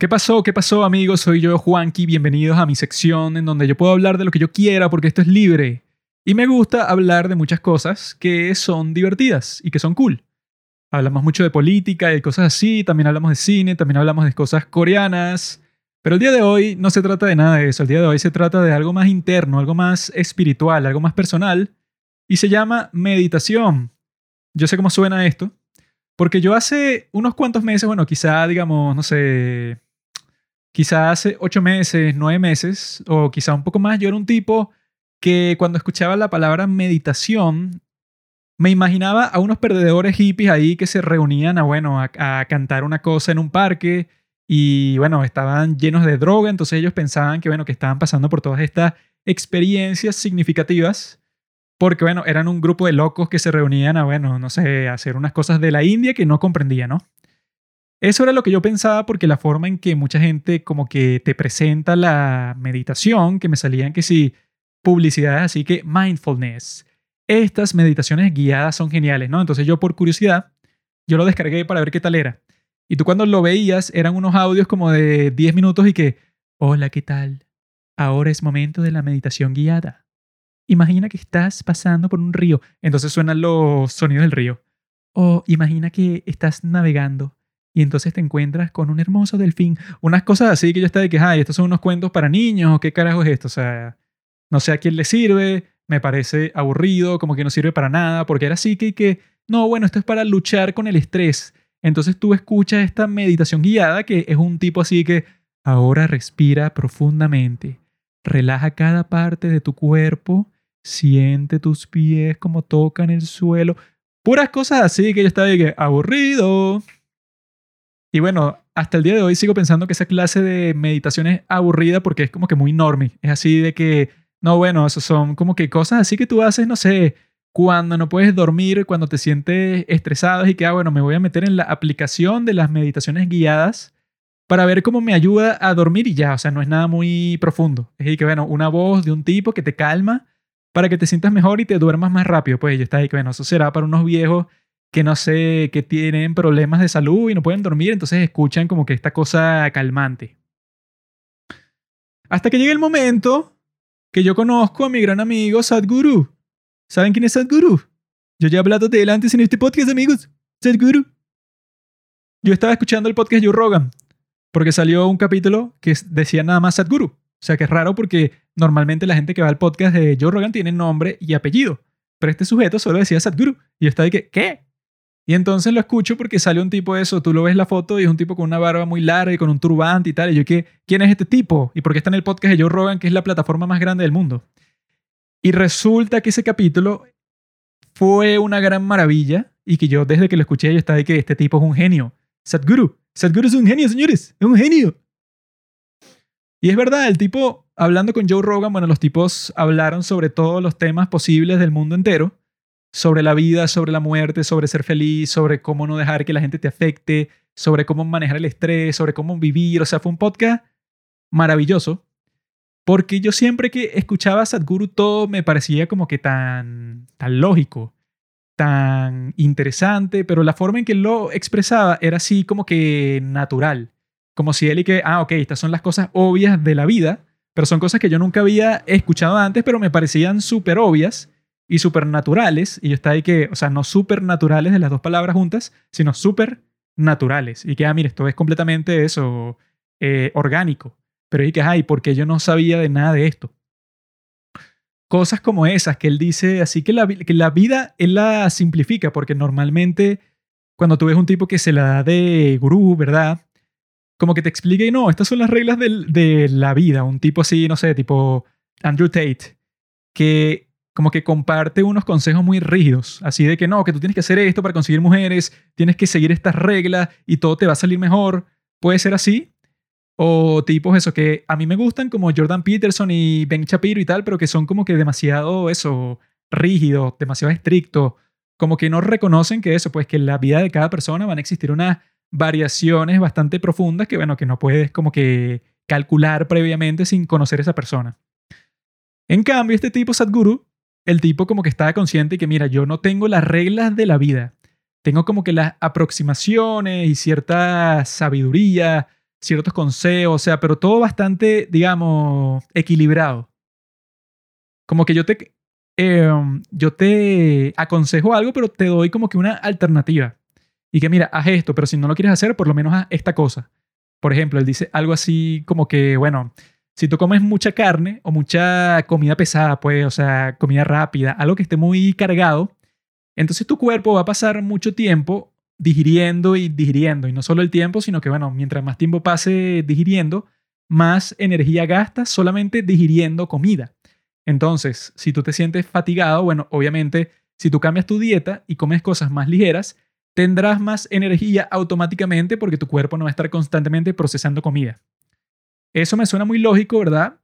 ¿Qué pasó? ¿Qué pasó amigos? Soy yo, Juanqui. Bienvenidos a mi sección en donde yo puedo hablar de lo que yo quiera porque esto es libre. Y me gusta hablar de muchas cosas que son divertidas y que son cool. Hablamos mucho de política y cosas así, también hablamos de cine, también hablamos de cosas coreanas. Pero el día de hoy no se trata de nada de eso, el día de hoy se trata de algo más interno, algo más espiritual, algo más personal, y se llama meditación. Yo sé cómo suena esto, porque yo hace unos cuantos meses, bueno, quizá digamos, no sé, quizá hace ocho meses, nueve meses, o quizá un poco más, yo era un tipo que cuando escuchaba la palabra meditación, me imaginaba a unos perdedores hippies ahí que se reunían a, bueno, a, cantar una cosa en un parque y, bueno, estaban llenos de droga, entonces ellos pensaban que, bueno, que estaban pasando por todas estas experiencias significativas porque, bueno, eran un grupo de locos que se reunían a, bueno, no sé, hacer unas cosas de la India que no comprendía, ¿no? Eso era lo que yo pensaba porque la forma en que mucha gente como que te presenta la meditación, que me salían que sí, publicidades así que mindfulness. Estas meditaciones guiadas son geniales, ¿no? Entonces yo por curiosidad, yo lo descargué para ver qué tal era. Y tú cuando lo veías eran unos audios como de 10 minutos y que, hola, ¿qué tal? Ahora es momento de la meditación guiada. Imagina que estás pasando por un río, entonces suenan los sonidos del río. O imagina que estás navegando y entonces te encuentras con un hermoso delfín. Unas cosas así que yo estaba de que, ay, estos son unos cuentos para niños, ¿qué carajo es esto? O sea, no sé a quién le sirve, me parece aburrido, como que no sirve para nada, porque era así que, que no, bueno, esto es para luchar con el estrés. Entonces tú escuchas esta meditación guiada que es un tipo así que ahora respira profundamente, relaja cada parte de tu cuerpo, siente tus pies como tocan el suelo. Puras cosas así que yo estaba de que aburrido. Y bueno, hasta el día de hoy sigo pensando que esa clase de meditación es aburrida porque es como que muy normie. Es así de que, no, bueno, eso son como que cosas así que tú haces, no sé, cuando no puedes dormir, cuando te sientes estresado y que, ah, bueno, me voy a meter en la aplicación de las meditaciones guiadas para ver cómo me ayuda a dormir y ya, o sea, no es nada muy profundo. Es decir, que, bueno, una voz de un tipo que te calma para que te sientas mejor y te duermas más rápido. Pues ya está ahí que, bueno, eso será para unos viejos que no sé, que tienen problemas de salud y no pueden dormir, entonces escuchan como que esta cosa calmante. Hasta que llega el momento que yo conozco a mi gran amigo Sadhguru. ¿Saben quién es Sadhguru? Yo ya he hablado de él antes en este podcast, amigos. Sadhguru. Yo estaba escuchando el podcast Joe Rogan porque salió un capítulo que decía nada más Sadhguru. O sea que es raro porque normalmente la gente que va al podcast de Joe Rogan tiene nombre y apellido. Pero este sujeto solo decía Sadhguru. Y yo estaba de que, ¿qué? Y entonces lo escucho porque sale un tipo de eso, tú lo ves la foto y es un tipo con una barba muy larga y con un turbante y tal. Y yo, ¿qué, ¿quién es este tipo? ¿Y por qué está en el podcast de Joe Rogan, que es la plataforma más grande del mundo? Y resulta que ese capítulo fue una gran maravilla y que yo desde que lo escuché yo estaba de que este tipo es un genio. Sadhguru. Sadhguru es un genio, señores. Es un genio. Y es verdad, el tipo, hablando con Joe Rogan, bueno, los tipos hablaron sobre todos los temas posibles del mundo entero sobre la vida, sobre la muerte, sobre ser feliz, sobre cómo no dejar que la gente te afecte, sobre cómo manejar el estrés, sobre cómo vivir. O sea, fue un podcast maravilloso. Porque yo siempre que escuchaba a Sadhguru todo me parecía como que tan, tan lógico, tan interesante, pero la forma en que lo expresaba era así como que natural. Como si él y que, ah, ok, estas son las cosas obvias de la vida, pero son cosas que yo nunca había escuchado antes, pero me parecían súper obvias y supernaturales, y está ahí que, o sea, no supernaturales de las dos palabras juntas, sino supernaturales. Y que, ah, mire, esto es completamente eso, eh, orgánico. Pero y que, ay, porque yo no sabía de nada de esto. Cosas como esas que él dice, así que la, que la vida él la simplifica, porque normalmente cuando tú ves un tipo que se la da de gurú, ¿verdad? Como que te explica y no, estas son las reglas de, de la vida. Un tipo así, no sé, tipo Andrew Tate, que como que comparte unos consejos muy rígidos, así de que no, que tú tienes que hacer esto para conseguir mujeres, tienes que seguir estas reglas y todo te va a salir mejor. Puede ser así. O tipos eso que a mí me gustan como Jordan Peterson y Ben Shapiro y tal, pero que son como que demasiado eso, rígidos, demasiado estrictos, como que no reconocen que eso, pues que en la vida de cada persona van a existir unas variaciones bastante profundas que bueno, que no puedes como que calcular previamente sin conocer a esa persona. En cambio, este tipo Sadhguru el tipo como que estaba consciente que, mira, yo no tengo las reglas de la vida. Tengo como que las aproximaciones y cierta sabiduría ciertos consejos, o sea, pero todo bastante, digamos, equilibrado. Como que yo te, em, yo te aconsejo algo, pero te doy como que una alternativa. Y que mira, haz esto, pero si no lo quieres hacer, por lo menos haz esta cosa. Por ejemplo, él dice algo así como que, bueno, si tú comes mucha carne o mucha comida pesada, pues, o sea, comida rápida, algo que esté muy cargado, entonces tu cuerpo va a pasar mucho tiempo digiriendo y digiriendo. Y no solo el tiempo, sino que, bueno, mientras más tiempo pase digiriendo, más energía gastas solamente digiriendo comida. Entonces, si tú te sientes fatigado, bueno, obviamente, si tú cambias tu dieta y comes cosas más ligeras, tendrás más energía automáticamente porque tu cuerpo no va a estar constantemente procesando comida. Eso me suena muy lógico, ¿verdad?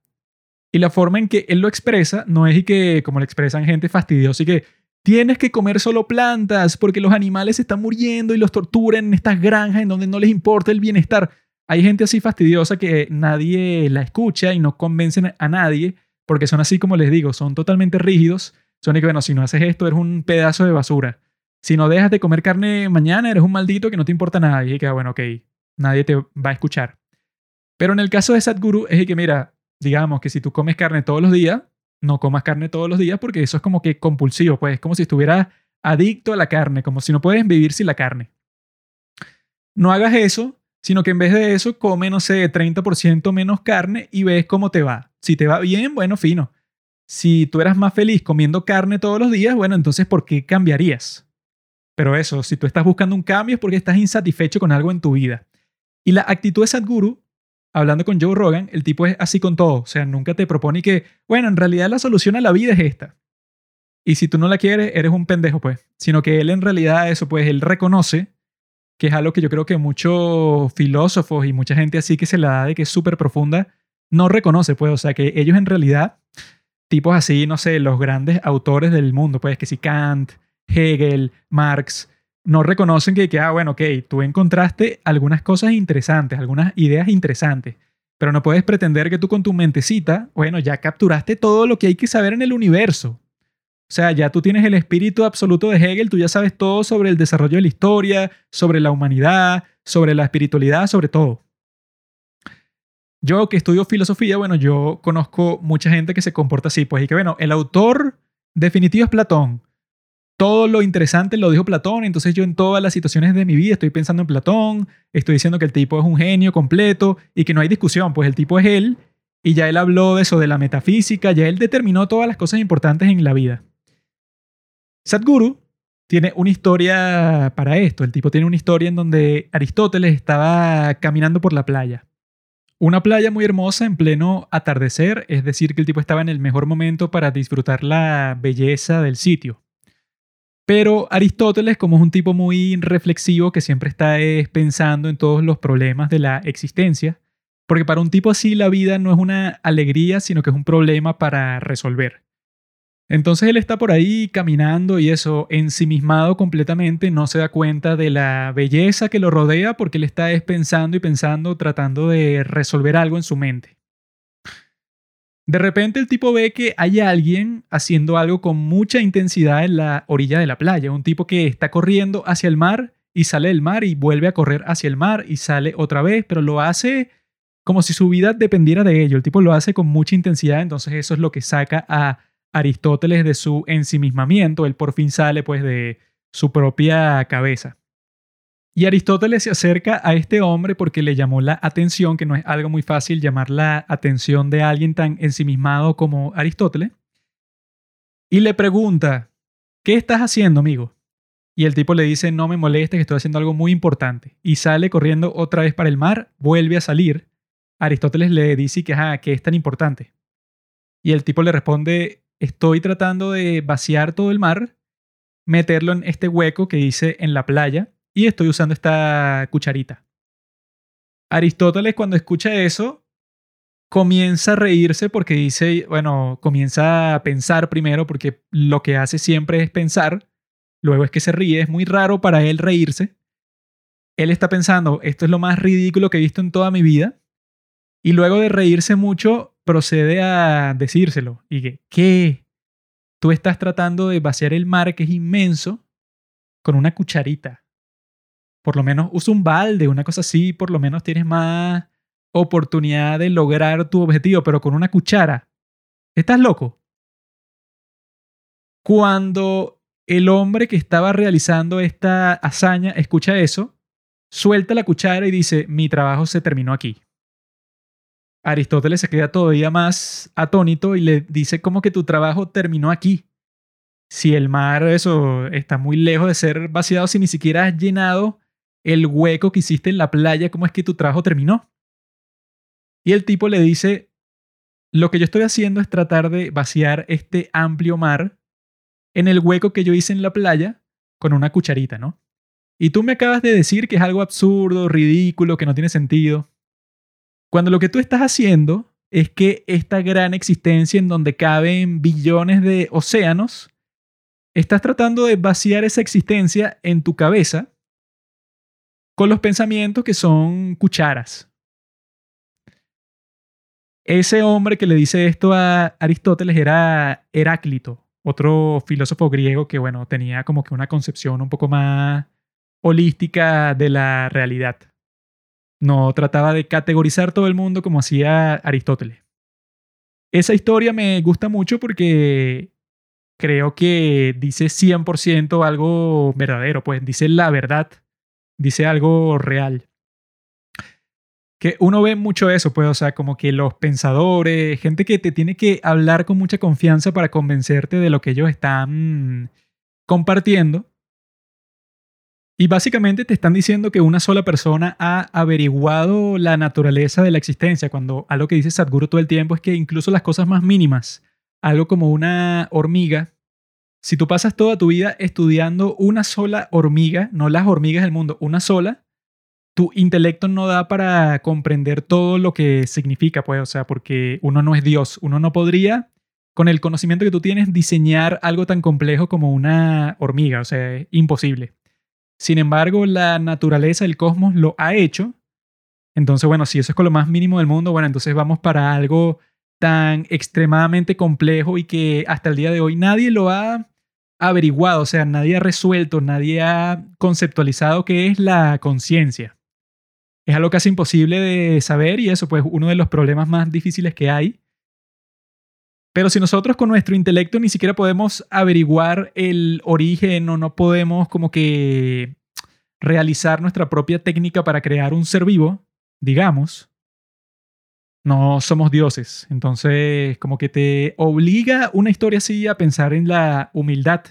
Y la forma en que él lo expresa no es y que, como lo expresan gente fastidiosa, y que tienes que comer solo plantas porque los animales están muriendo y los torturan en estas granjas en donde no les importa el bienestar. Hay gente así fastidiosa que nadie la escucha y no convencen a nadie porque son así como les digo, son totalmente rígidos. Son de que, bueno, si no haces esto, eres un pedazo de basura. Si no dejas de comer carne mañana, eres un maldito que no te importa nada. Y que, bueno, ok, nadie te va a escuchar. Pero en el caso de Sadhguru es que, mira, digamos que si tú comes carne todos los días, no comas carne todos los días porque eso es como que compulsivo, pues es como si estuvieras adicto a la carne, como si no puedes vivir sin la carne. No hagas eso, sino que en vez de eso come, no sé, 30% menos carne y ves cómo te va. Si te va bien, bueno, fino. Si tú eras más feliz comiendo carne todos los días, bueno, entonces ¿por qué cambiarías? Pero eso, si tú estás buscando un cambio es porque estás insatisfecho con algo en tu vida. Y la actitud de Sadhguru hablando con Joe Rogan, el tipo es así con todo. O sea, nunca te propone que, bueno, en realidad la solución a la vida es esta. Y si tú no la quieres, eres un pendejo, pues. Sino que él en realidad eso, pues, él reconoce que es algo que yo creo que muchos filósofos y mucha gente así que se la da de que es súper profunda, no reconoce, pues. O sea, que ellos en realidad, tipos así, no sé, los grandes autores del mundo, pues, que si Kant, Hegel, Marx, no reconocen que, ah, bueno, ok, tú encontraste algunas cosas interesantes, algunas ideas interesantes, pero no puedes pretender que tú con tu mentecita, bueno, ya capturaste todo lo que hay que saber en el universo. O sea, ya tú tienes el espíritu absoluto de Hegel, tú ya sabes todo sobre el desarrollo de la historia, sobre la humanidad, sobre la espiritualidad, sobre todo. Yo que estudio filosofía, bueno, yo conozco mucha gente que se comporta así, pues y que bueno, el autor definitivo es Platón, todo lo interesante lo dijo Platón, entonces yo en todas las situaciones de mi vida estoy pensando en Platón, estoy diciendo que el tipo es un genio completo y que no hay discusión, pues el tipo es él y ya él habló de eso, de la metafísica, ya él determinó todas las cosas importantes en la vida. Sadhguru tiene una historia para esto, el tipo tiene una historia en donde Aristóteles estaba caminando por la playa. Una playa muy hermosa en pleno atardecer, es decir, que el tipo estaba en el mejor momento para disfrutar la belleza del sitio. Pero Aristóteles, como es un tipo muy reflexivo que siempre está pensando en todos los problemas de la existencia, porque para un tipo así la vida no es una alegría, sino que es un problema para resolver. Entonces él está por ahí caminando y eso, ensimismado completamente, no se da cuenta de la belleza que lo rodea porque él está pensando y pensando, tratando de resolver algo en su mente. De repente el tipo ve que hay alguien haciendo algo con mucha intensidad en la orilla de la playa, un tipo que está corriendo hacia el mar y sale del mar y vuelve a correr hacia el mar y sale otra vez, pero lo hace como si su vida dependiera de ello. El tipo lo hace con mucha intensidad, entonces eso es lo que saca a Aristóteles de su ensimismamiento, él por fin sale pues de su propia cabeza. Y Aristóteles se acerca a este hombre porque le llamó la atención, que no es algo muy fácil llamar la atención de alguien tan ensimismado como Aristóteles, y le pregunta, ¿qué estás haciendo, amigo? Y el tipo le dice, no me molestes, que estoy haciendo algo muy importante. Y sale corriendo otra vez para el mar, vuelve a salir. Aristóteles le dice que, ajá, ¿qué es tan importante? Y el tipo le responde, estoy tratando de vaciar todo el mar, meterlo en este hueco que hice en la playa y estoy usando esta cucharita. Aristóteles cuando escucha eso comienza a reírse porque dice, bueno, comienza a pensar primero porque lo que hace siempre es pensar, luego es que se ríe, es muy raro para él reírse. Él está pensando, esto es lo más ridículo que he visto en toda mi vida. Y luego de reírse mucho, procede a decírselo. Y que, ¿qué? Tú estás tratando de vaciar el mar que es inmenso con una cucharita. Por lo menos usa un balde, una cosa así, por lo menos tienes más oportunidad de lograr tu objetivo, pero con una cuchara. ¿Estás loco? Cuando el hombre que estaba realizando esta hazaña escucha eso, suelta la cuchara y dice, mi trabajo se terminó aquí. Aristóteles se queda todavía más atónito y le dice como que tu trabajo terminó aquí. Si el mar eso está muy lejos de ser vaciado, si ni siquiera has llenado el hueco que hiciste en la playa, ¿cómo es que tu trabajo terminó? Y el tipo le dice, lo que yo estoy haciendo es tratar de vaciar este amplio mar en el hueco que yo hice en la playa con una cucharita, ¿no? Y tú me acabas de decir que es algo absurdo, ridículo, que no tiene sentido. Cuando lo que tú estás haciendo es que esta gran existencia en donde caben billones de océanos, estás tratando de vaciar esa existencia en tu cabeza con los pensamientos que son cucharas. Ese hombre que le dice esto a Aristóteles era Heráclito, otro filósofo griego que, bueno, tenía como que una concepción un poco más holística de la realidad. No trataba de categorizar todo el mundo como hacía Aristóteles. Esa historia me gusta mucho porque creo que dice 100% algo verdadero, pues dice la verdad, dice algo real. Que uno ve mucho eso, pues, o sea, como que los pensadores, gente que te tiene que hablar con mucha confianza para convencerte de lo que ellos están compartiendo, y básicamente te están diciendo que una sola persona ha averiguado la naturaleza de la existencia, cuando algo que dice Sadhguru todo el tiempo es que incluso las cosas más mínimas, algo como una hormiga, si tú pasas toda tu vida estudiando una sola hormiga, no las hormigas del mundo, una sola, tu intelecto no da para comprender todo lo que significa, pues, o sea, porque uno no es Dios, uno no podría, con el conocimiento que tú tienes, diseñar algo tan complejo como una hormiga, o sea, es imposible. Sin embargo, la naturaleza del cosmos lo ha hecho. Entonces, bueno, si eso es con lo más mínimo del mundo, bueno, entonces vamos para algo tan extremadamente complejo y que hasta el día de hoy nadie lo ha averiguado, o sea, nadie ha resuelto, nadie ha conceptualizado qué es la conciencia. Es algo casi imposible de saber y eso, pues, uno de los problemas más difíciles que hay pero si nosotros con nuestro intelecto ni siquiera podemos averiguar el origen o no podemos como que realizar nuestra propia técnica para crear un ser vivo, digamos, no somos dioses. Entonces, como que te obliga una historia así a pensar en la humildad,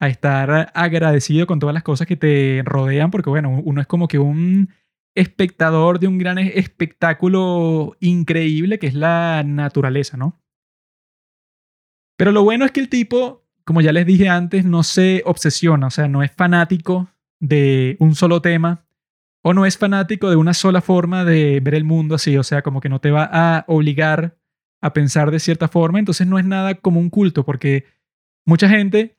a estar agradecido con todas las cosas que te rodean, porque bueno, uno es como que un espectador de un gran espectáculo increíble que es la naturaleza, ¿no? Pero lo bueno es que el tipo, como ya les dije antes, no se obsesiona, o sea, no es fanático de un solo tema o no es fanático de una sola forma de ver el mundo así, o sea, como que no te va a obligar a pensar de cierta forma, entonces no es nada como un culto, porque mucha gente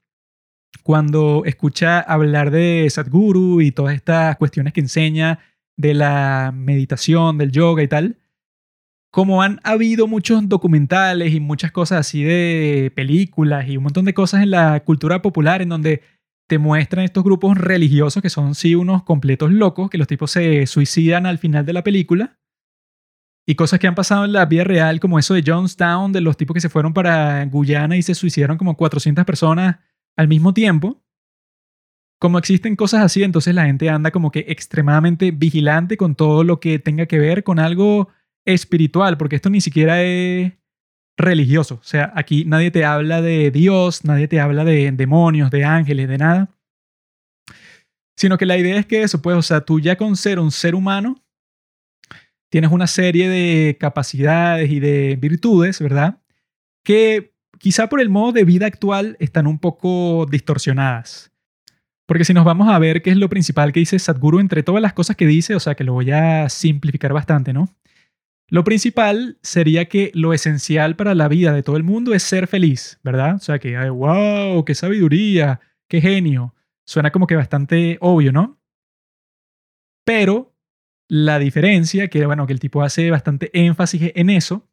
cuando escucha hablar de Sadhguru y todas estas cuestiones que enseña de la meditación, del yoga y tal, como han habido muchos documentales y muchas cosas así de películas y un montón de cosas en la cultura popular en donde te muestran estos grupos religiosos que son sí unos completos locos, que los tipos se suicidan al final de la película. Y cosas que han pasado en la vida real, como eso de Jonestown, de los tipos que se fueron para Guyana y se suicidaron como 400 personas al mismo tiempo. Como existen cosas así, entonces la gente anda como que extremadamente vigilante con todo lo que tenga que ver con algo espiritual, porque esto ni siquiera es religioso. O sea, aquí nadie te habla de Dios, nadie te habla de demonios, de ángeles, de nada. Sino que la idea es que eso, pues, o sea, tú ya con ser un ser humano, tienes una serie de capacidades y de virtudes, ¿verdad? Que quizá por el modo de vida actual están un poco distorsionadas. Porque si nos vamos a ver qué es lo principal que dice Sadhguru entre todas las cosas que dice, o sea, que lo voy a simplificar bastante, ¿no? Lo principal sería que lo esencial para la vida de todo el mundo es ser feliz, ¿verdad? O sea, que, wow, qué sabiduría, qué genio. Suena como que bastante obvio, ¿no? Pero la diferencia, que bueno, que el tipo hace bastante énfasis en eso,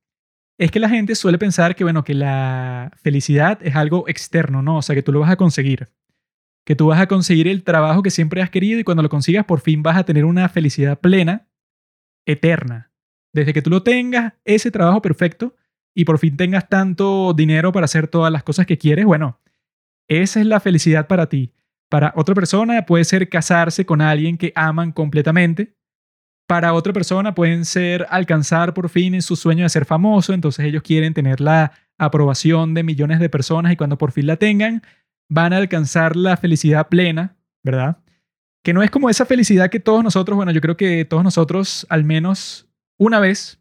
es que la gente suele pensar que, bueno, que la felicidad es algo externo, ¿no? O sea, que tú lo vas a conseguir. que tú vas a conseguir el trabajo que siempre has querido y cuando lo consigas por fin vas a tener una felicidad plena, eterna. Desde que tú lo tengas, ese trabajo perfecto, y por fin tengas tanto dinero para hacer todas las cosas que quieres, bueno, esa es la felicidad para ti. Para otra persona puede ser casarse con alguien que aman completamente. Para otra persona pueden ser alcanzar por fin su sueño de ser famoso, entonces ellos quieren tener la aprobación de millones de personas y cuando por fin la tengan, van a alcanzar la felicidad plena, ¿verdad? Que no es como esa felicidad que todos nosotros, bueno, yo creo que todos nosotros al menos una vez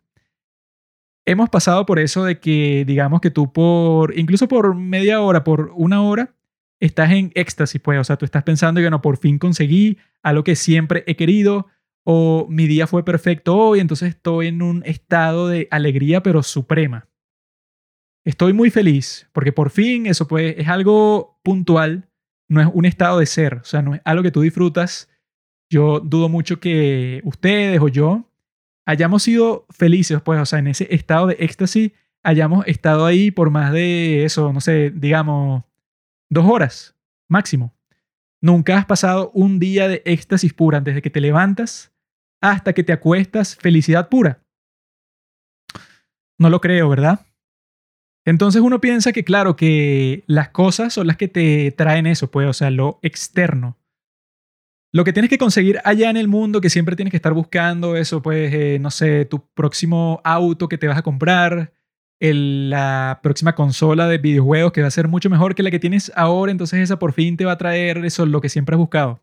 hemos pasado por eso de que digamos que tú por, incluso por media hora, por una hora, estás en éxtasis, pues, o sea, tú estás pensando que no, por fin conseguí algo que siempre he querido, o mi día fue perfecto hoy, entonces estoy en un estado de alegría, pero suprema. Estoy muy feliz porque por fin eso pues es algo puntual, no es un estado de ser, o sea, no es algo que tú disfrutas. Yo dudo mucho que ustedes o yo hayamos sido felices, pues, o sea, en ese estado de éxtasis hayamos estado ahí por más de eso, no sé, digamos, dos horas máximo. Nunca has pasado un día de éxtasis pura desde que te levantas hasta que te acuestas, felicidad pura. No lo creo, ¿verdad? Entonces uno piensa que, claro, que las cosas son las que te traen eso, pues, o sea, lo externo. Lo que tienes que conseguir allá en el mundo, que siempre tienes que estar buscando eso, pues, eh, no sé, tu próximo auto que te vas a comprar, la próxima consola de videojuegos que va a ser mucho mejor que la que tienes ahora, entonces esa por fin te va a traer eso, lo que siempre has buscado.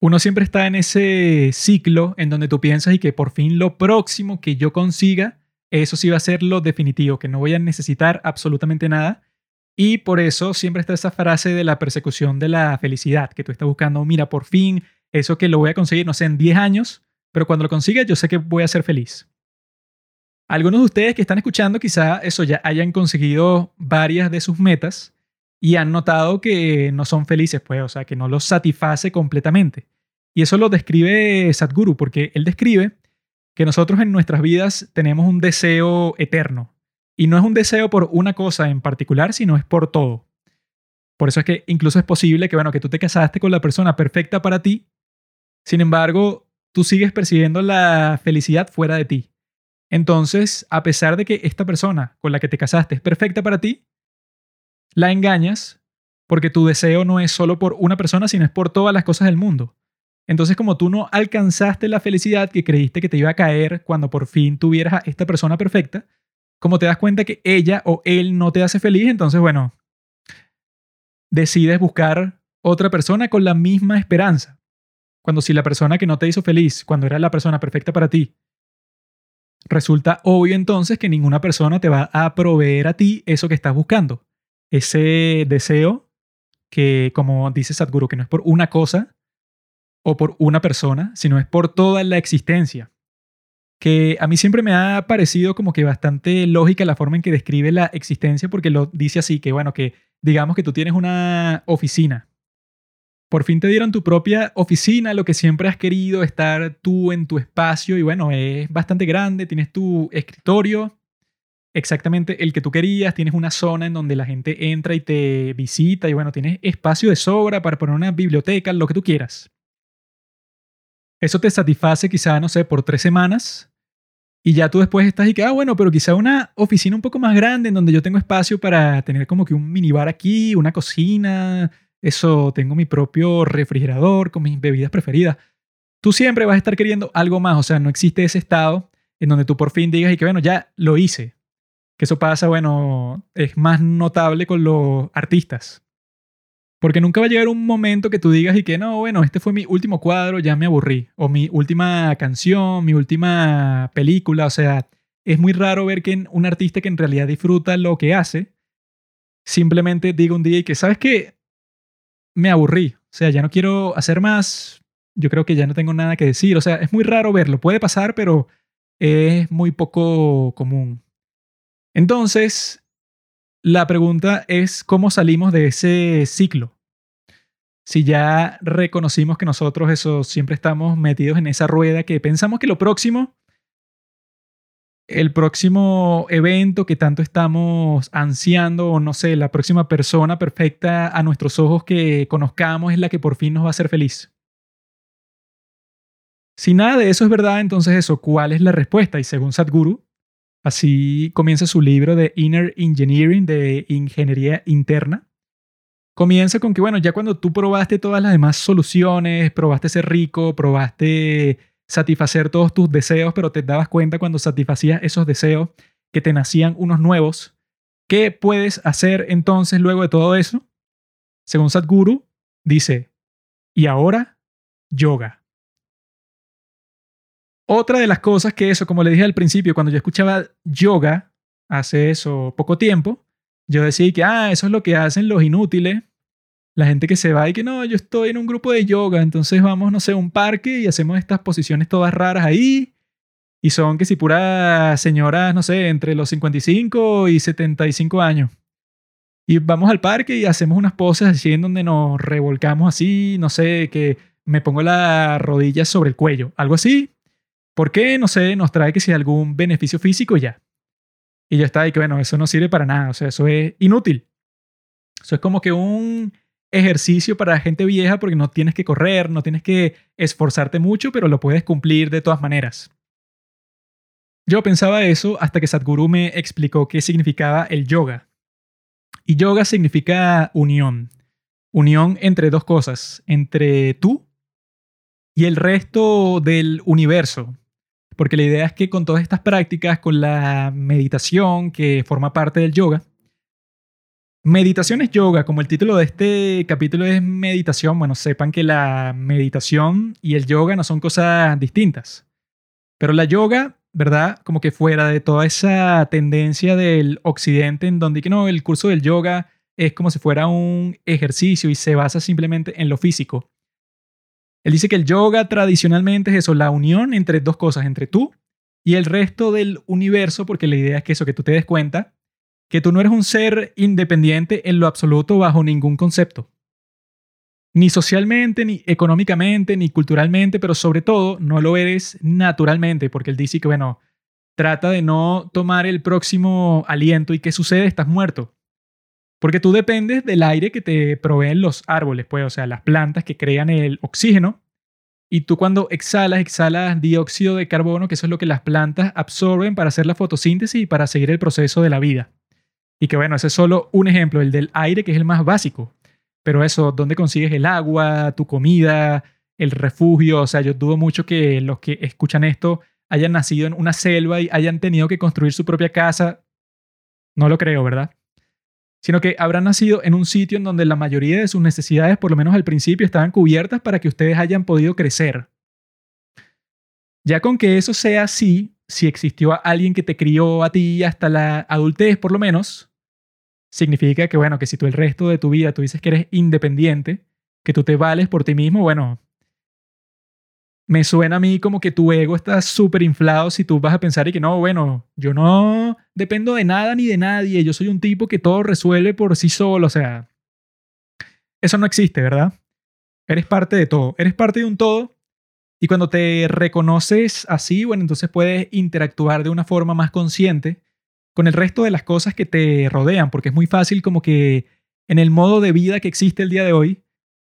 Uno siempre está en ese ciclo en donde tú piensas y que por fin lo próximo que yo consiga eso sí va a ser lo definitivo, que no voy a necesitar absolutamente nada. Y por eso siempre está esa frase de la persecución de la felicidad, que tú estás buscando, mira, por fin, eso que lo voy a conseguir, no sé, en 10 años, pero cuando lo consiga yo sé que voy a ser feliz. Algunos de ustedes que están escuchando quizá eso ya hayan conseguido varias de sus metas y han notado que no son felices, pues, o sea, que no los satisface completamente. Y eso lo describe Sadhguru, porque él describe que nosotros en nuestras vidas tenemos un deseo eterno. Y no es un deseo por una cosa en particular, sino es por todo. Por eso es que incluso es posible que, bueno, que tú te casaste con la persona perfecta para ti, sin embargo, tú sigues percibiendo la felicidad fuera de ti. Entonces, a pesar de que esta persona con la que te casaste es perfecta para ti, la engañas porque tu deseo no es solo por una persona, sino es por todas las cosas del mundo. Entonces, como tú no alcanzaste la felicidad que creíste que te iba a caer cuando por fin tuvieras a esta persona perfecta, como te das cuenta que ella o él no te hace feliz, entonces, bueno, decides buscar otra persona con la misma esperanza. Cuando si la persona que no te hizo feliz, cuando era la persona perfecta para ti, resulta obvio entonces que ninguna persona te va a proveer a ti eso que estás buscando. Ese deseo que, como dice Sadhguru, que no es por una cosa, o por una persona, sino es por toda la existencia. Que a mí siempre me ha parecido como que bastante lógica la forma en que describe la existencia, porque lo dice así, que bueno, que digamos que tú tienes una oficina. Por fin te dieron tu propia oficina, lo que siempre has querido, estar tú en tu espacio, y bueno, es bastante grande, tienes tu escritorio, exactamente el que tú querías, tienes una zona en donde la gente entra y te visita, y bueno, tienes espacio de sobra para poner una biblioteca, lo que tú quieras. Eso te satisface quizá, no sé, por tres semanas y ya tú después estás y que, ah, bueno, pero quizá una oficina un poco más grande en donde yo tengo espacio para tener como que un minibar aquí, una cocina, eso, tengo mi propio refrigerador con mis bebidas preferidas. Tú siempre vas a estar queriendo algo más, o sea, no existe ese estado en donde tú por fin digas y que, bueno, ya lo hice. Que eso pasa, bueno, es más notable con los artistas. Porque nunca va a llegar un momento que tú digas y que no, bueno, este fue mi último cuadro, ya me aburrí. O mi última canción, mi última película. O sea, es muy raro ver que un artista que en realidad disfruta lo que hace, simplemente diga un día y que, ¿sabes qué? Me aburrí. O sea, ya no quiero hacer más. Yo creo que ya no tengo nada que decir. O sea, es muy raro verlo. Puede pasar, pero es muy poco común. Entonces, la pregunta es cómo salimos de ese ciclo si ya reconocimos que nosotros eso siempre estamos metidos en esa rueda que pensamos que lo próximo el próximo evento que tanto estamos ansiando o no sé, la próxima persona perfecta a nuestros ojos que conozcamos es la que por fin nos va a hacer feliz. Si nada de eso es verdad, entonces eso, ¿cuál es la respuesta? Y según Sadhguru, así comienza su libro de Inner Engineering, de Ingeniería Interna. Comienza con que, bueno, ya cuando tú probaste todas las demás soluciones, probaste ser rico, probaste satisfacer todos tus deseos, pero te dabas cuenta cuando satisfacías esos deseos que te nacían unos nuevos. ¿Qué puedes hacer entonces luego de todo eso? Según Sadhguru, dice, y ahora, yoga. Otra de las cosas que eso, como le dije al principio, cuando yo escuchaba yoga hace eso poco tiempo, yo decía que, ah, eso es lo que hacen los inútiles, la gente que se va y que no, yo estoy en un grupo de yoga, entonces vamos, no sé, a un parque y hacemos estas posiciones todas raras ahí. Y son que si puras señoras, no sé, entre los 55 y 75 años. Y vamos al parque y hacemos unas poses así en donde nos revolcamos así, no sé, que me pongo las rodillas sobre el cuello, algo así. ¿Por qué? No sé, nos trae que si algún beneficio físico ya. Y ya está, ahí que bueno, eso no sirve para nada, o sea, eso es inútil. Eso es como que un ejercicio para gente vieja porque no tienes que correr, no tienes que esforzarte mucho, pero lo puedes cumplir de todas maneras. Yo pensaba eso hasta que Sadhguru me explicó qué significaba el yoga. Y yoga significa unión. Unión entre dos cosas, entre tú y el resto del universo. Porque la idea es que con todas estas prácticas, con la meditación que forma parte del yoga, Meditación es yoga, como el título de este capítulo es meditación, bueno, sepan que la meditación y el yoga no son cosas distintas. Pero la yoga, ¿verdad? Como que fuera de toda esa tendencia del occidente en donde que no, el curso del yoga es como si fuera un ejercicio y se basa simplemente en lo físico. Él dice que el yoga tradicionalmente es eso, la unión entre dos cosas, entre tú y el resto del universo, porque la idea es que eso, que tú te des cuenta que tú no eres un ser independiente en lo absoluto bajo ningún concepto. Ni socialmente, ni económicamente, ni culturalmente, pero sobre todo no lo eres naturalmente, porque él dice que, bueno, trata de no tomar el próximo aliento y ¿qué sucede? Estás muerto. Porque tú dependes del aire que te proveen los árboles, pues, o sea, las plantas que crean el oxígeno. Y tú cuando exhalas, exhalas dióxido de carbono, que eso es lo que las plantas absorben para hacer la fotosíntesis y para seguir el proceso de la vida. Y que bueno, ese es solo un ejemplo, el del aire, que es el más básico. Pero eso, ¿dónde consigues el agua, tu comida, el refugio? O sea, yo dudo mucho que los que escuchan esto hayan nacido en una selva y hayan tenido que construir su propia casa. No lo creo, ¿verdad? Sino que habrán nacido en un sitio en donde la mayoría de sus necesidades, por lo menos al principio, estaban cubiertas para que ustedes hayan podido crecer. Ya con que eso sea así, si existió alguien que te crió a ti hasta la adultez, por lo menos, significa que, bueno, que si tú el resto de tu vida tú dices que eres independiente, que tú te vales por ti mismo, bueno, me suena a mí como que tu ego está súper inflado si tú vas a pensar y que no, bueno, yo no dependo de nada ni de nadie, yo soy un tipo que todo resuelve por sí solo, o sea, eso no existe, ¿verdad? Eres parte de todo, eres parte de un todo y cuando te reconoces así, bueno, entonces puedes interactuar de una forma más consciente con el resto de las cosas que te rodean, porque es muy fácil como que en el modo de vida que existe el día de hoy,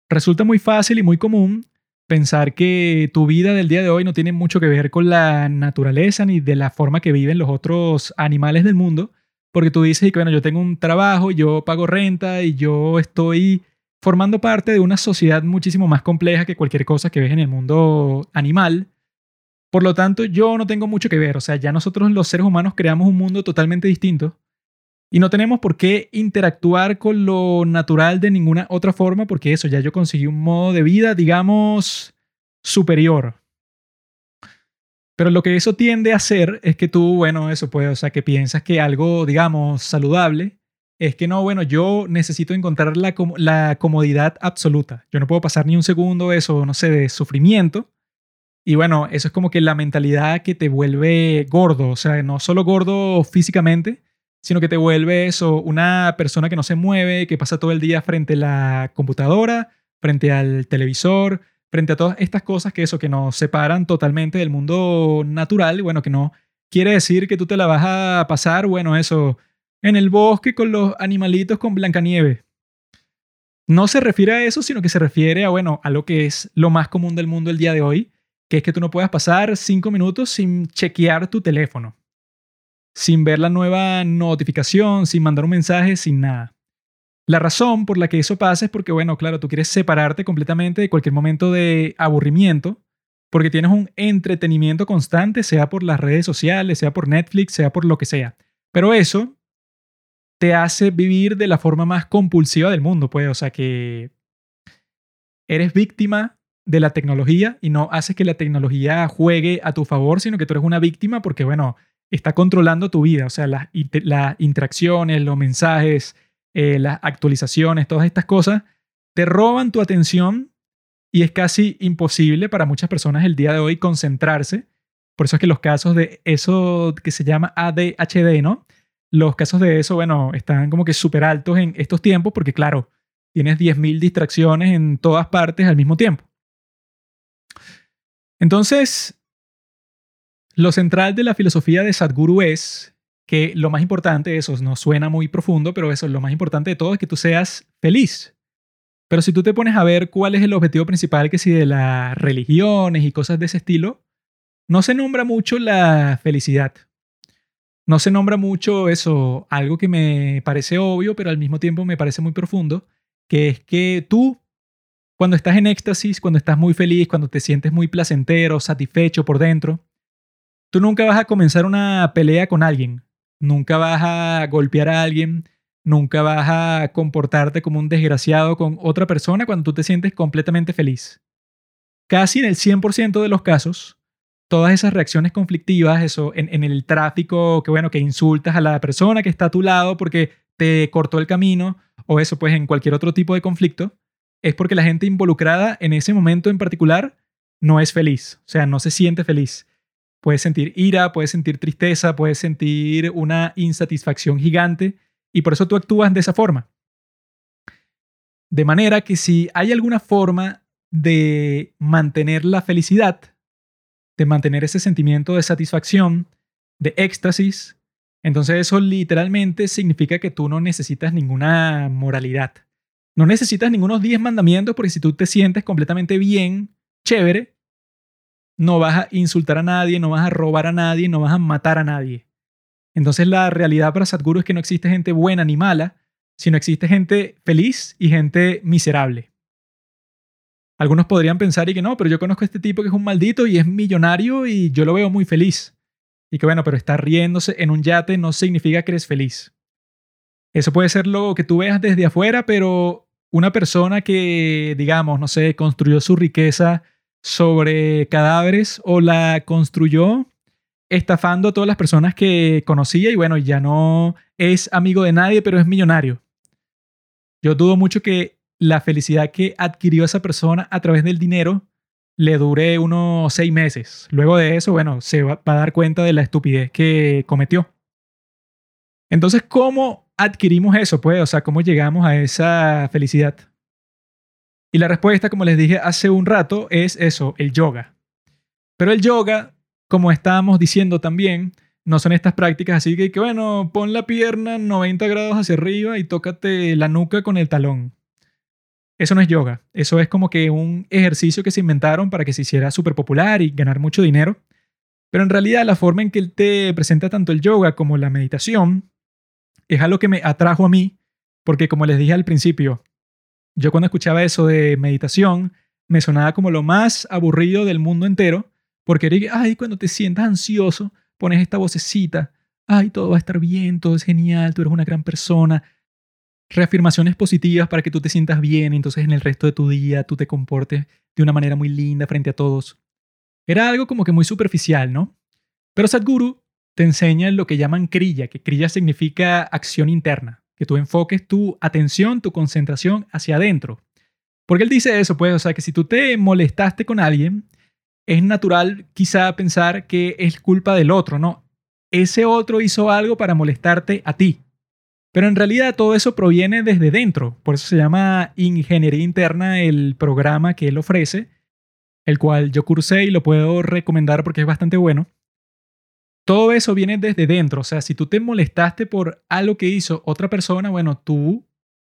resulta muy fácil y muy común pensar que tu vida del día de hoy no tiene mucho que ver con la naturaleza ni de la forma que viven los otros animales del mundo, porque tú dices que bueno, yo tengo un trabajo, yo pago renta y yo estoy formando parte de una sociedad muchísimo más compleja que cualquier cosa que ves en el mundo animal. Por lo tanto, yo no tengo mucho que ver. O sea, ya nosotros los seres humanos creamos un mundo totalmente distinto y no tenemos por qué interactuar con lo natural de ninguna otra forma porque eso, ya yo conseguí un modo de vida, digamos, superior. Pero lo que eso tiende a hacer es que tú, bueno, eso puede, o sea, que piensas que algo, digamos, saludable es que no, bueno, yo necesito encontrar la, la comodidad absoluta. Yo no puedo pasar ni un segundo eso, no sé, de sufrimiento. Y bueno, eso es como que la mentalidad que te vuelve gordo, o sea, no solo gordo físicamente, sino que te vuelve eso, una persona que no se mueve, que pasa todo el día frente a la computadora, frente al televisor, frente a todas estas cosas que eso, que nos separan totalmente del mundo natural, bueno, que no quiere decir que tú te la vas a pasar, bueno, eso, en el bosque con los animalitos con Blancanieves. No se refiere a eso, sino que se refiere a, bueno, a lo que es lo más común del mundo el día de hoy, que es que tú no puedas pasar cinco minutos sin chequear tu teléfono, sin ver la nueva notificación, sin mandar un mensaje, sin nada. La razón por la que eso pasa es porque, bueno, claro, tú quieres separarte completamente de cualquier momento de aburrimiento, porque tienes un entretenimiento constante, sea por las redes sociales, sea por Netflix, sea por lo que sea. Pero eso te hace vivir de la forma más compulsiva del mundo, pues, o sea que eres víctima de la tecnología y no haces que la tecnología juegue a tu favor, sino que tú eres una víctima porque, bueno, está controlando tu vida, o sea, las, interacciones, los mensajes, eh, las actualizaciones, todas estas cosas, te roban tu atención y es casi imposible para muchas personas el día de hoy concentrarse. Por eso es que los casos de eso que se llama ADHD, ¿no? Los casos de eso, bueno, están como que súper altos en estos tiempos porque, claro, tienes 10.000 distracciones en todas partes al mismo tiempo. Entonces, lo central de la filosofía de Sadhguru es que lo más importante, eso no suena muy profundo, pero eso, lo más importante de todo es que tú seas feliz. Pero si tú te pones a ver cuál es el objetivo principal que si de las religiones y cosas de ese estilo, no se nombra mucho la felicidad. No se nombra mucho eso, algo que me parece obvio, pero al mismo tiempo me parece muy profundo, que es que tú, cuando estás en éxtasis, cuando estás muy feliz, cuando te sientes muy placentero, satisfecho por dentro, tú nunca vas a comenzar una pelea con alguien, nunca vas a golpear a alguien, nunca vas a comportarte como un desgraciado con otra persona cuando tú te sientes completamente feliz. Casi en el 100% de los casos, todas esas reacciones conflictivas, eso en, el tráfico, que bueno, que insultas a la persona que está a tu lado porque te cortó el camino, o eso pues en cualquier otro tipo de conflicto, es porque la gente involucrada en ese momento en particular no es feliz, o sea, no se siente feliz. Puedes sentir ira, puedes sentir tristeza, puedes sentir una insatisfacción gigante y por eso tú actúas de esa forma. De manera que si hay alguna forma de mantener la felicidad, de mantener ese sentimiento de satisfacción, de éxtasis, entonces eso literalmente significa que tú no necesitas ninguna moralidad. No necesitas ningunos 10 mandamientos porque si tú te sientes completamente bien, chévere, no vas a insultar a nadie, no vas a robar a nadie, no vas a matar a nadie. Entonces la realidad para Sadhguru es que no existe gente buena ni mala, sino existe gente feliz y gente miserable. Algunos podrían pensar y que no, pero yo conozco a este tipo que es un maldito y es millonario y yo lo veo muy feliz. Y que bueno, pero estar riéndose en un yate no significa que eres feliz. Eso puede ser lo que tú veas desde afuera, pero una persona que, digamos, no sé, construyó su riqueza sobre cadáveres o la construyó estafando a todas las personas que conocía y bueno, ya no es amigo de nadie, pero es millonario. Yo dudo mucho que la felicidad que adquirió esa persona a través del dinero le dure unos seis meses. Luego de eso, bueno, se va, a dar cuenta de la estupidez que cometió. Entonces, ¿cómo adquirimos eso? Pues, o sea, ¿cómo llegamos a esa felicidad? Y la respuesta, como les dije hace un rato, es eso, el yoga. Pero el yoga, como estábamos diciendo también, no son estas prácticas así que, que bueno, pon la pierna 90 grados hacia arriba y tócate la nuca con el talón. Eso no es yoga, eso es como que un ejercicio que se inventaron para que se hiciera súper popular y ganar mucho dinero. Pero en realidad la forma en que él te presenta tanto el yoga como la meditación es algo que me atrajo a mí, porque como les dije al principio, yo cuando escuchaba eso de meditación me sonaba como lo más aburrido del mundo entero, porque era, ay, cuando te sientas ansioso, pones esta vocecita, ay, todo va a estar bien, todo es genial, tú eres una gran persona, reafirmaciones positivas para que tú te sientas bien, entonces en el resto de tu día tú te comportes de una manera muy linda frente a todos. Era algo como que muy superficial, ¿no? Pero Sadhguru te enseña lo que llaman kriya, que kriya significa acción interna, que tú enfoques tu atención, tu concentración hacia adentro. Porque él dice eso, pues, o sea, que si tú te molestaste con alguien, es natural quizá pensar que es culpa del otro, ¿no? Ese otro hizo algo para molestarte a ti. Pero en realidad todo eso proviene desde dentro. Por eso se llama Ingeniería Interna el programa que él ofrece, el cual yo cursé y lo puedo recomendar porque es bastante bueno. Todo eso viene desde dentro. O sea, si tú te molestaste por algo que hizo otra persona, bueno, tú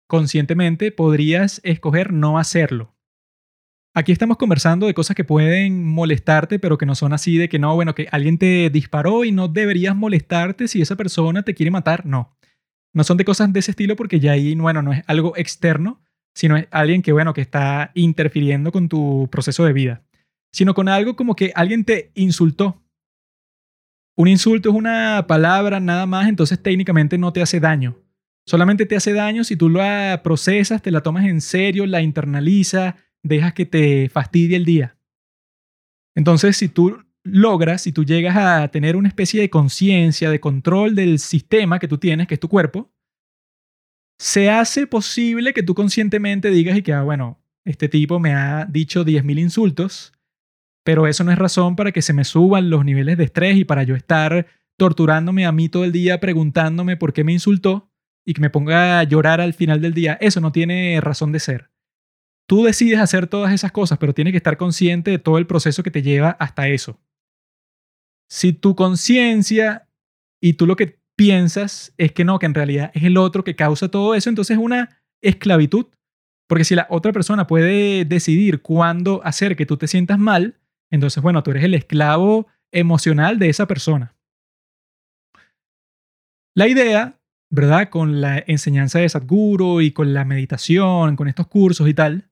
conscientemente podrías escoger no hacerlo. Aquí estamos conversando de cosas que pueden molestarte, pero que no son así de que no, bueno, que alguien te disparó y no deberías molestarte si esa persona te quiere matar. No. No son de cosas de ese estilo porque ya ahí, bueno, no es algo externo, sino es alguien que, bueno, que está interfiriendo con tu proceso de vida. Sino con algo como que alguien te insultó. Un insulto es una palabra nada más, entonces técnicamente no te hace daño. Solamente te hace daño si tú la procesas, te la tomas en serio, la internalizas, dejas que te fastidie el día. Entonces, si tú logras, si tú llegas a tener una especie de conciencia, de control del sistema que tú tienes, que es tu cuerpo, se hace posible que tú conscientemente digas y que, ah, bueno, este tipo me ha dicho 10.000 insultos, pero eso no es razón para que se me suban los niveles de estrés y para yo estar torturándome a mí todo el día preguntándome por qué me insultó y que me ponga a llorar al final del día. Eso no tiene razón de ser. Tú decides hacer todas esas cosas, pero tienes que estar consciente de todo el proceso que te lleva hasta eso. Si tu conciencia y tú lo que piensas es que no, que en realidad es el otro que causa todo eso, entonces es una esclavitud. Porque si la otra persona puede decidir cuándo hacer que tú te sientas mal, entonces, bueno, tú eres el esclavo emocional de esa persona. La idea, ¿verdad? Con la enseñanza de Sadhguru y con la meditación, con estos cursos y tal,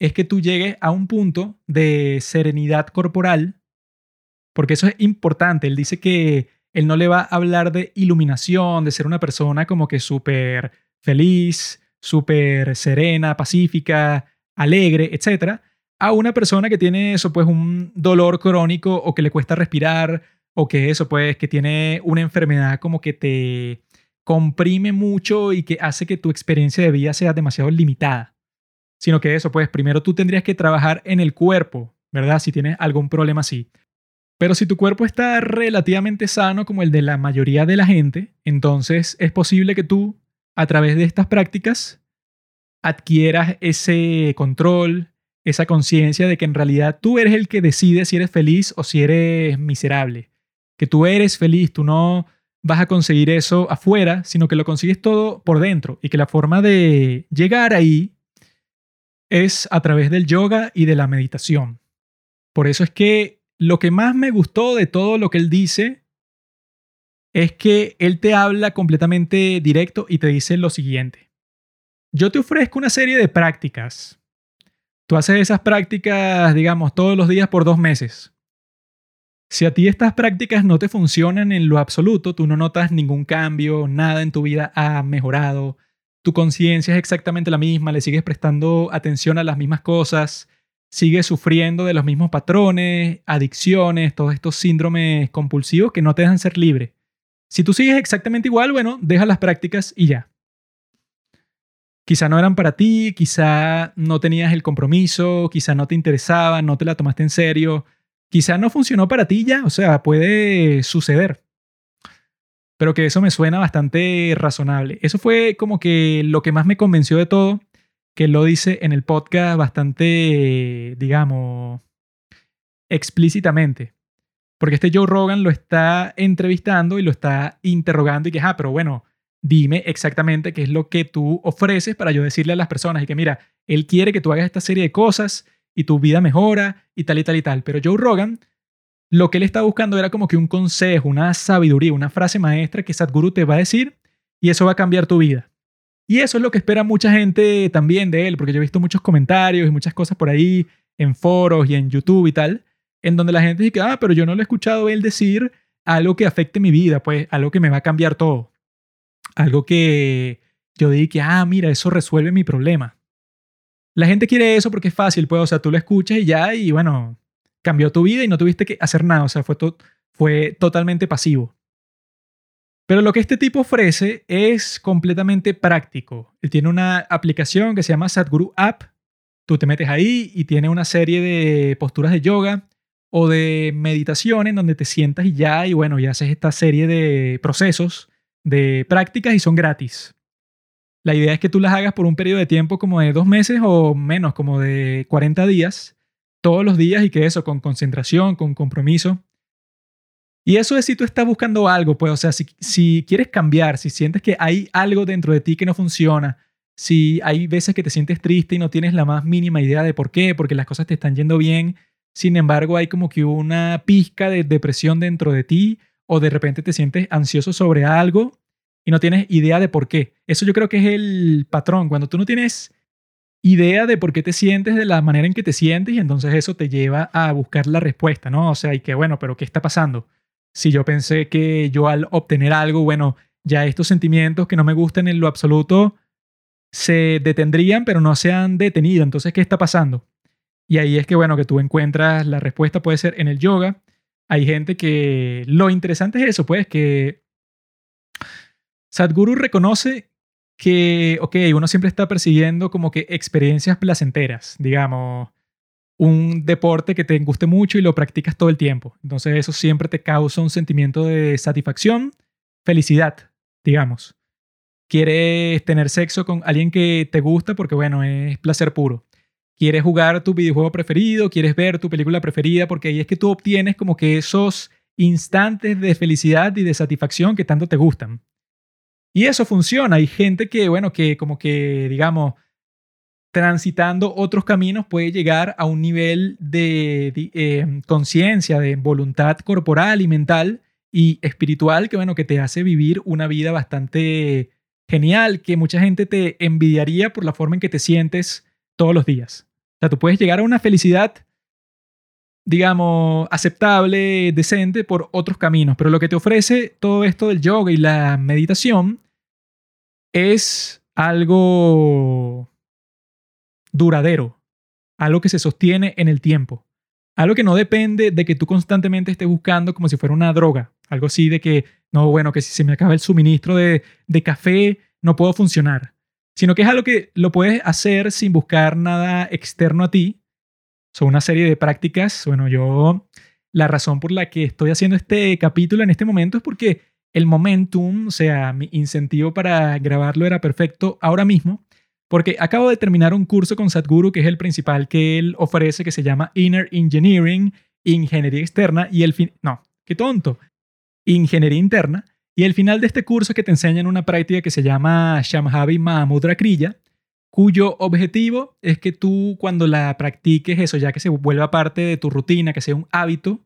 es que tú llegues a un punto de serenidad corporal, porque eso es importante. Él dice que él no le va a hablar de iluminación, de ser una persona como que súper feliz, súper serena, pacífica, alegre, etc. A una persona que tiene eso, pues un dolor crónico o que le cuesta respirar o que eso, pues que tiene una enfermedad como que te comprime mucho y que hace que tu experiencia de vida sea demasiado limitada sino que eso, pues primero tú tendrías que trabajar en el cuerpo, ¿verdad? Si tienes algún problema así. Pero si tu cuerpo está relativamente sano como el de la mayoría de la gente, entonces es posible que tú, a través de estas prácticas, adquieras ese control, esa conciencia de que en realidad tú eres el que decide si eres feliz o si eres miserable. Que tú eres feliz, tú no vas a conseguir eso afuera, sino que lo consigues todo por dentro y que la forma de llegar ahí es a través del yoga y de la meditación. Por eso es que lo que más me gustó de todo lo que él dice es que él te habla completamente directo y te dice lo siguiente. Yo te ofrezco una serie de prácticas. Tú haces esas prácticas, digamos, todos los días por dos meses. Si a ti estas prácticas no te funcionan en lo absoluto, tú no notas ningún cambio, nada en tu vida ha mejorado, tu conciencia es exactamente la misma, le sigues prestando atención a las mismas cosas, sigues sufriendo de los mismos patrones, adicciones, todos estos síndromes compulsivos que no te dejan ser libre. Si tú sigues exactamente igual, bueno, deja las prácticas y ya. Quizá no eran para ti, quizá no tenías el compromiso, quizá no te interesaba, no te la tomaste en serio, quizá no funcionó para ti ya, o sea, puede suceder pero que eso me suena bastante razonable. Eso fue como que lo que más me convenció de todo, que lo dice en el podcast bastante, digamos, explícitamente. Porque este Joe Rogan lo está entrevistando y lo está interrogando y que, ah, pero bueno, dime exactamente qué es lo que tú ofreces para yo decirle a las personas y que, mira, él quiere que tú hagas esta serie de cosas y tu vida mejora y tal y tal y tal. Pero Joe Rogan lo que él estaba buscando era como que un consejo, una sabiduría, una frase maestra que Sadhguru te va a decir y eso va a cambiar tu vida. Y eso es lo que espera mucha gente también de él, porque yo he visto muchos comentarios y muchas cosas por ahí en foros y en YouTube y tal, en donde la gente dice, ah, pero yo no lo he escuchado él decir algo que afecte mi vida, pues algo que me va a cambiar todo. Algo que yo diga que, ah, mira, eso resuelve mi problema. La gente quiere eso porque es fácil, pues, o sea, tú lo escuchas y ya, y bueno, cambió tu vida y no tuviste que hacer nada, o sea, fue, fue totalmente pasivo. Pero lo que este tipo ofrece es completamente práctico. Él tiene una aplicación que se llama Sadhguru App. Tú te metes ahí y tiene una serie de posturas de yoga o de meditación en donde te sientas y ya, y bueno, ya haces esta serie de procesos, de prácticas y son gratis. La idea es que tú las hagas por un periodo de tiempo como de dos meses o menos, como de 40 días, todos los días y que eso, con concentración, con compromiso. Y eso es si tú estás buscando algo, pues, o sea, si, si quieres cambiar, si sientes que hay algo dentro de ti que no funciona, si hay veces que te sientes triste y no tienes la más mínima idea de por qué, porque las cosas te están yendo bien, sin embargo hay como que una pizca de depresión dentro de ti o de repente te sientes ansioso sobre algo y no tienes idea de por qué. Eso yo creo que es el patrón, cuando tú no tienes idea de por qué te sientes de la manera en que te sientes y entonces eso te lleva a buscar la respuesta, ¿no? O sea, y que bueno, pero ¿qué está pasando? Si yo pensé que yo al obtener algo, bueno, ya estos sentimientos que no me gustan en lo absoluto se detendrían, pero no se han detenido. Entonces, ¿qué está pasando? Y ahí es que, bueno, que tú encuentras la respuesta puede ser en el yoga. Hay gente que lo interesante es eso, pues, que Sadhguru reconoce que, ok, uno siempre está persiguiendo como que experiencias placenteras, digamos, un deporte que te guste mucho y lo practicas todo el tiempo. Entonces eso siempre te causa un sentimiento de satisfacción, felicidad, digamos. Quieres tener sexo con alguien que te gusta porque, bueno, es placer puro. Quieres jugar tu videojuego preferido, quieres ver tu película preferida porque ahí es que tú obtienes como que esos instantes de felicidad y de satisfacción que tanto te gustan. Y eso funciona. Hay gente que, bueno, que como que, digamos, transitando otros caminos puede llegar a un nivel de, eh, conciencia, de voluntad corporal y mental y espiritual que, bueno, que te hace vivir una vida bastante genial, que mucha gente te envidiaría por la forma en que te sientes todos los días. O sea, tú puedes llegar a una felicidad, digamos, aceptable, decente por otros caminos, pero lo que te ofrece todo esto del yoga y la meditación es algo duradero, algo que se sostiene en el tiempo, algo que no depende de que tú constantemente estés buscando como si fuera una droga, algo así de que, no, bueno, que si se me acaba el suministro de, de café, no puedo funcionar, sino que es algo que lo puedes hacer sin buscar nada externo a ti. Son una serie de prácticas, bueno, yo, la razón por la que estoy haciendo este capítulo en este momento es porque el momentum, o sea, mi incentivo para grabarlo era perfecto ahora mismo, porque acabo de terminar un curso con Sadhguru, que es el principal que él ofrece, que se llama Inner Engineering, Ingeniería Externa, y el fin... No, qué tonto. Ingeniería Interna. Y el final de este curso es que te enseñan una práctica que se llama Shamhavi Mahamudra Kriya, cuyo objetivo es que tú cuando la practiques eso, ya que se vuelva parte de tu rutina, que sea un hábito,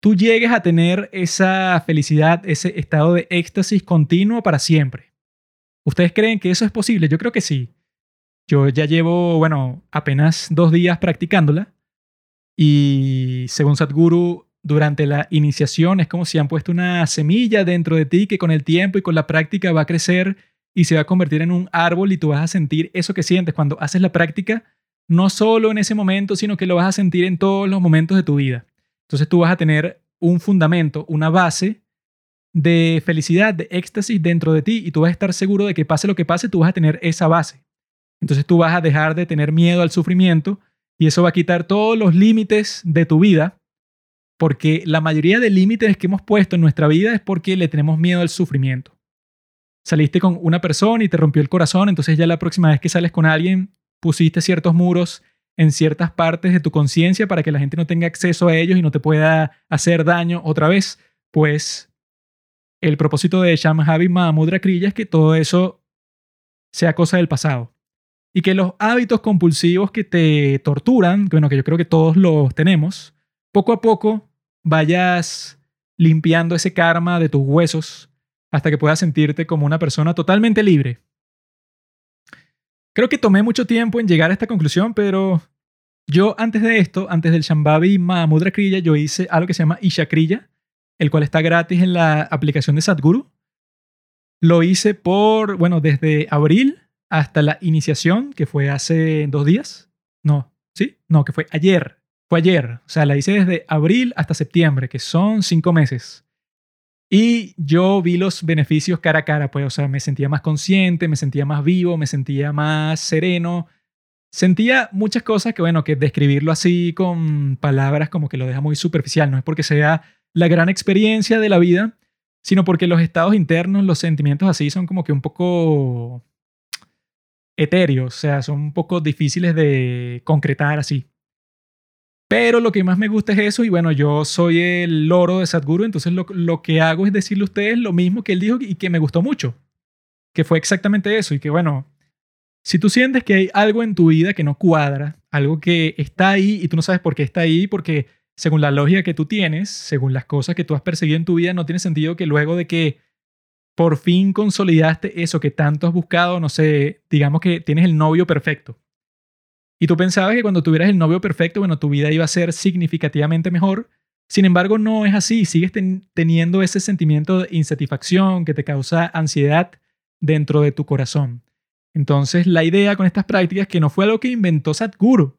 tú llegues a tener esa felicidad, ese estado de éxtasis continuo para siempre. ¿Ustedes creen que eso es posible? Yo creo que sí. Yo ya llevo, bueno, apenas dos días practicándola y según Sadhguru, durante la iniciación es como si han puesto una semilla dentro de ti que con el tiempo y con la práctica va a crecer y se va a convertir en un árbol y tú vas a sentir eso que sientes cuando haces la práctica, no solo en ese momento, sino que lo vas a sentir en todos los momentos de tu vida. Entonces tú vas a tener un fundamento, una base de felicidad, de éxtasis dentro de ti y tú vas a estar seguro de que pase lo que pase, tú vas a tener esa base. Entonces tú vas a dejar de tener miedo al sufrimiento y eso va a quitar todos los límites de tu vida, porque la mayoría de límites que hemos puesto en nuestra vida es porque le tenemos miedo al sufrimiento. Saliste con una persona y te rompió el corazón, entonces ya la próxima vez que sales con alguien pusiste ciertos muros en ciertas partes de tu conciencia para que la gente no tenga acceso a ellos y no te pueda hacer daño otra vez, pues el propósito de Shamhavi Mahamudra Kriya es que todo eso sea cosa del pasado. Y que los hábitos compulsivos que te torturan, bueno, que yo creo que todos los tenemos, poco a poco vayas limpiando ese karma de tus huesos hasta que puedas sentirte como una persona totalmente libre. Creo que tomé mucho tiempo en llegar a esta conclusión, pero yo antes de esto, antes del Shambhavi Mahamudra Kriya, yo hice algo que se llama Isha Kriya, el cual está gratis en la aplicación de Sadhguru. Lo hice por, bueno, desde abril hasta la iniciación, que fue hace dos días. No, ¿sí? No, que fue ayer. Fue ayer. O sea, la hice desde abril hasta septiembre, que son cinco meses. Y yo vi los beneficios cara a cara, pues, o sea, me sentía más consciente, me sentía más vivo, me sentía más sereno. Sentía muchas cosas que, bueno, que describirlo así con palabras como que lo deja muy superficial, no es porque sea la gran experiencia de la vida, sino porque los estados internos, los sentimientos así son como que un poco etéreos, o sea, son un poco difíciles de concretar así. Pero lo que más me gusta es eso y bueno, yo soy el loro de Sadhguru, entonces lo, que hago es decirle a ustedes lo mismo que él dijo y que me gustó mucho, que fue exactamente eso y que bueno, si tú sientes que hay algo en tu vida que no cuadra, algo que está ahí y tú no sabes por qué está ahí, porque según la lógica que tú tienes, según las cosas que tú has perseguido en tu vida, no tiene sentido que luego de que por fin consolidaste eso que tanto has buscado, no sé, digamos que tienes el novio perfecto y tú pensabas que cuando tuvieras el novio perfecto, bueno, tu vida iba a ser significativamente mejor. Sin embargo, no es así. Sigues teniendo ese sentimiento de insatisfacción que te causa ansiedad dentro de tu corazón. Entonces, la idea con estas prácticas que no fue algo que inventó Sadhguru.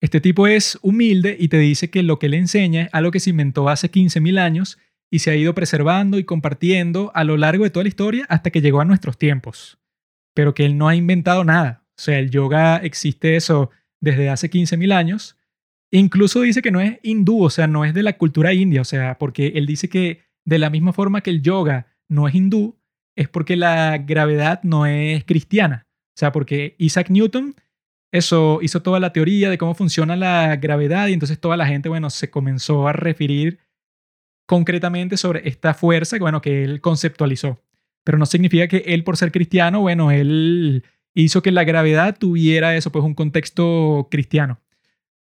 Este tipo es humilde y te dice que lo que le enseña es algo que se inventó hace 15.000 años y se ha ido preservando y compartiendo a lo largo de toda la historia hasta que llegó a nuestros tiempos. Pero que él no ha inventado nada. O sea, el yoga existe eso desde hace 15.000 años. Incluso dice que no es hindú, o sea, no es de la cultura india, o sea, porque él dice que de la misma forma que el yoga no es hindú, es porque la gravedad no es cristiana. O sea, porque Isaac Newton eso hizo toda la teoría de cómo funciona la gravedad y entonces toda la gente, bueno, se comenzó a referir concretamente sobre esta fuerza bueno, que él conceptualizó. Pero no significa que él, por ser cristiano, bueno, él hizo que la gravedad tuviera eso, pues un contexto cristiano.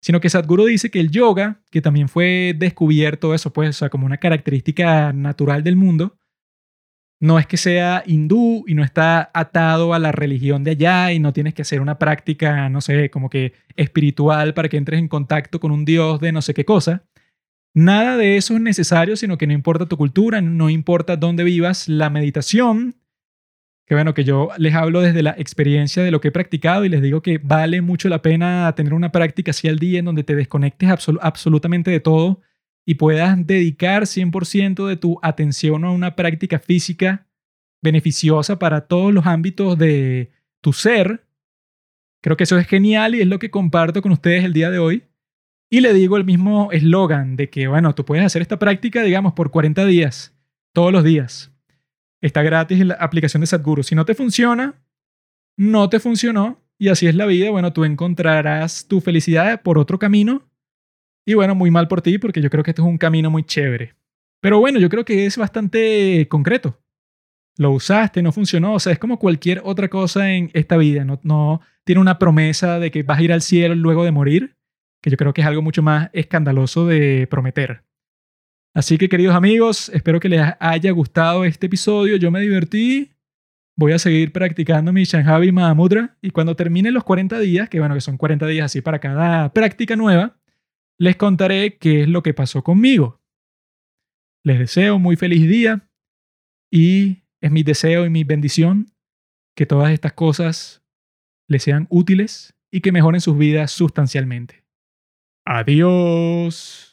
Sino que Sadhguru dice que el yoga, que también fue descubierto eso, pues, como una característica natural del mundo, no es que sea hindú y no está atado a la religión de allá y no tienes que hacer una práctica, no sé, como que espiritual para que entres en contacto con un dios de no sé qué cosa. Nada de eso es necesario, sino que no importa tu cultura, no importa dónde vivas, la meditación que bueno, que yo les hablo desde la experiencia de lo que he practicado y les digo que vale mucho la pena tener una práctica así al día en donde te desconectes absolutamente de todo y puedas dedicar 100% de tu atención a una práctica física beneficiosa para todos los ámbitos de tu ser. Creo que eso es genial y es lo que comparto con ustedes el día de hoy. Y le digo el mismo eslogan de que, bueno, tú puedes hacer esta práctica, digamos, por 40 días, todos los días. Está gratis la aplicación de Sadhguru. Si no te funciona, no te funcionó. Y así es la vida. Bueno, tú encontrarás tu felicidad por otro camino. Y bueno, muy mal por ti porque yo creo que este es un camino muy chévere. Pero bueno, yo creo que es bastante concreto. Lo usaste, no funcionó. O sea, es como cualquier otra cosa en esta vida. No tiene una promesa de que vas a ir al cielo luego de morir, que yo creo que es algo mucho más escandaloso de prometer. Así que queridos amigos, espero que les haya gustado este episodio. Yo me divertí. Voy a seguir practicando mi Shanghavi Mahamudra y cuando termine los 40 días, que bueno, que son 40 días así para cada práctica nueva, les contaré qué es lo que pasó conmigo. Les deseo muy feliz día y es mi deseo y mi bendición que todas estas cosas les sean útiles y que mejoren sus vidas sustancialmente. Adiós.